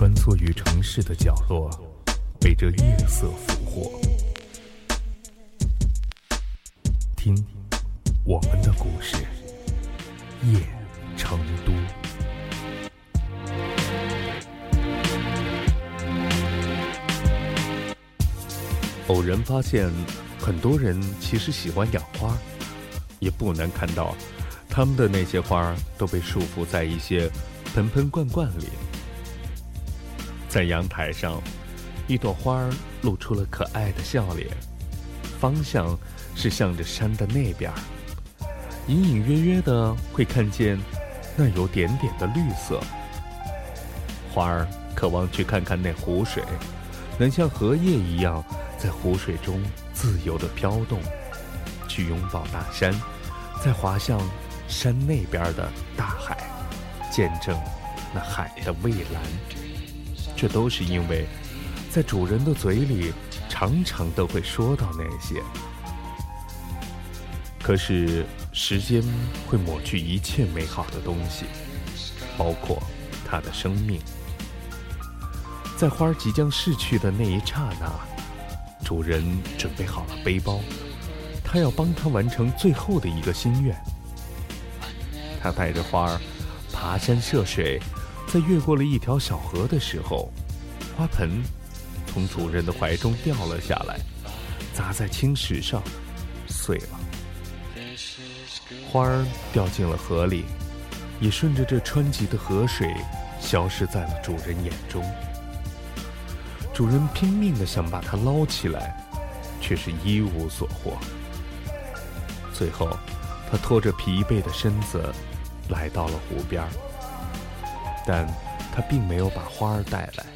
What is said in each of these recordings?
穿梭于城市的角落，被这夜色俘获。听，我们的故事，夜成都。偶然发现，很多人其实喜欢养花，也不难看到，他们的那些花都被束缚在一些盆盆罐罐里。在阳台上，一朵花儿露出了可爱的笑脸，方向是向着山的那边，隐隐约约的会看见那有点点的绿色。花儿渴望去看看那湖水，能像荷叶一样。在湖水中自由地飘动，去拥抱大山，再滑向山那边的大海，见证那海的蔚蓝。这都是因为，在主人的嘴里，常常都会说到那些。可是时间会抹去一切美好的东西，包括它的生命。在花儿即将逝去的那一刹那。主人准备好了背包，他要帮他完成最后的一个心愿。他带着花儿爬山涉水，在越过了一条小河的时候，花盆从主人的怀中掉了下来，砸在青石上，碎了。花儿掉进了河里，也顺着这湍急的河水，消失在了主人眼中。主人拼命地想把它捞起来，却是一无所获。最后，他拖着疲惫的身子来到了湖边，但他并没有把花儿带来。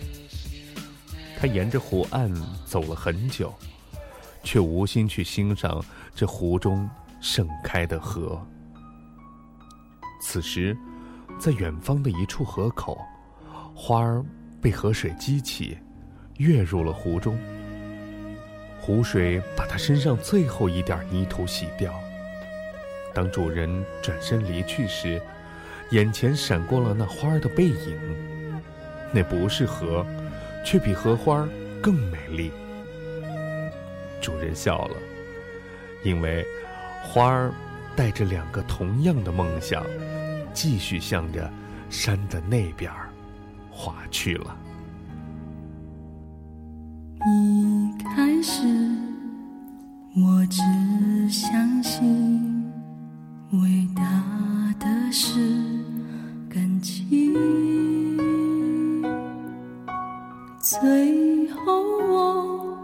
他沿着湖岸走了很久，却无心去欣赏这湖中盛开的荷。此时，在远方的一处河口，花儿被河水激起。跃入了湖中，湖水把他身上最后一点泥土洗掉。当主人转身离去时，眼前闪过了那花儿的背影。那不是河，却比荷花更美丽。主人笑了，因为花儿带着两个同样的梦想，继续向着山的那边儿划去了。一开始，我只相信伟大的事最后我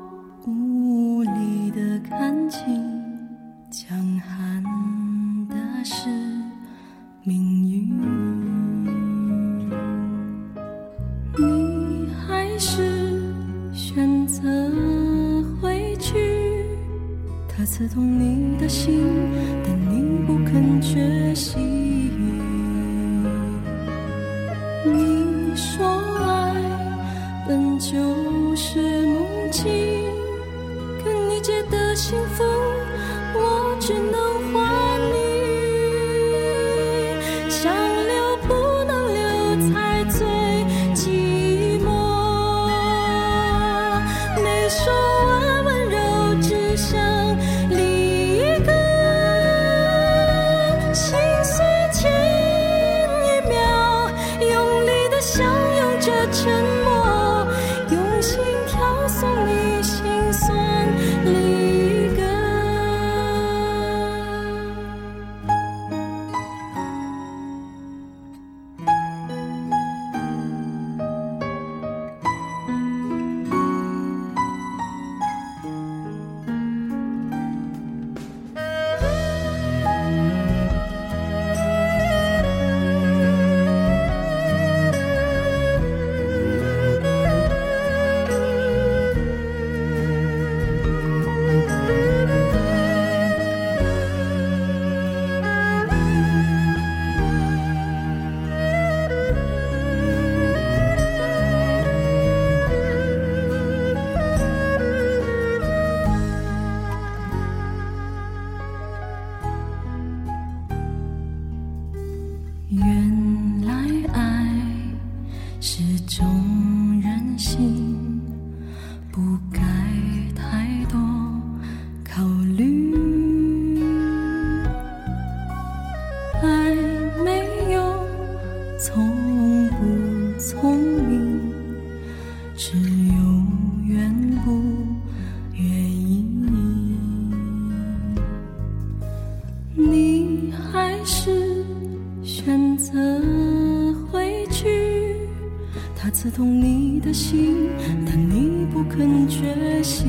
无力的看清，强悍的是命运。你还是选。择回去，它刺痛你的心，但你不肯觉醒。就是梦境，跟你借的幸福，是永远不愿意，你还是选择回去？他刺痛你的心，但你不肯觉醒。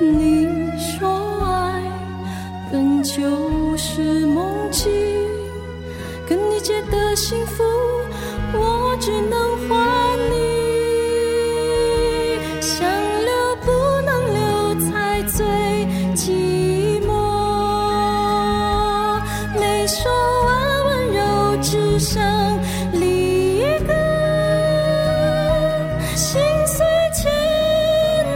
你说爱本就是梦境，跟你借的幸福。只能还你，想留不能留才最寂寞，没说完温柔只剩离歌。心碎前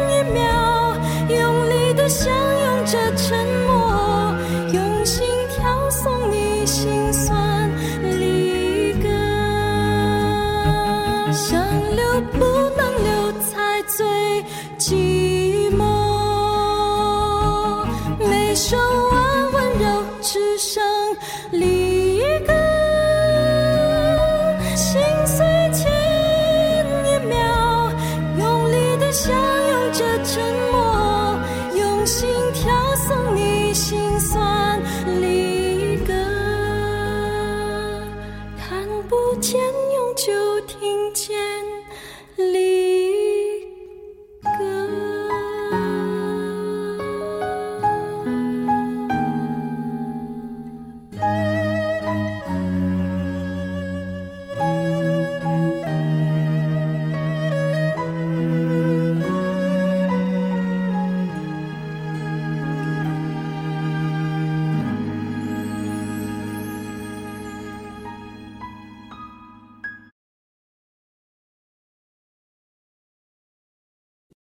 一秒，用力的相拥着沉默，用心跳送你心酸。the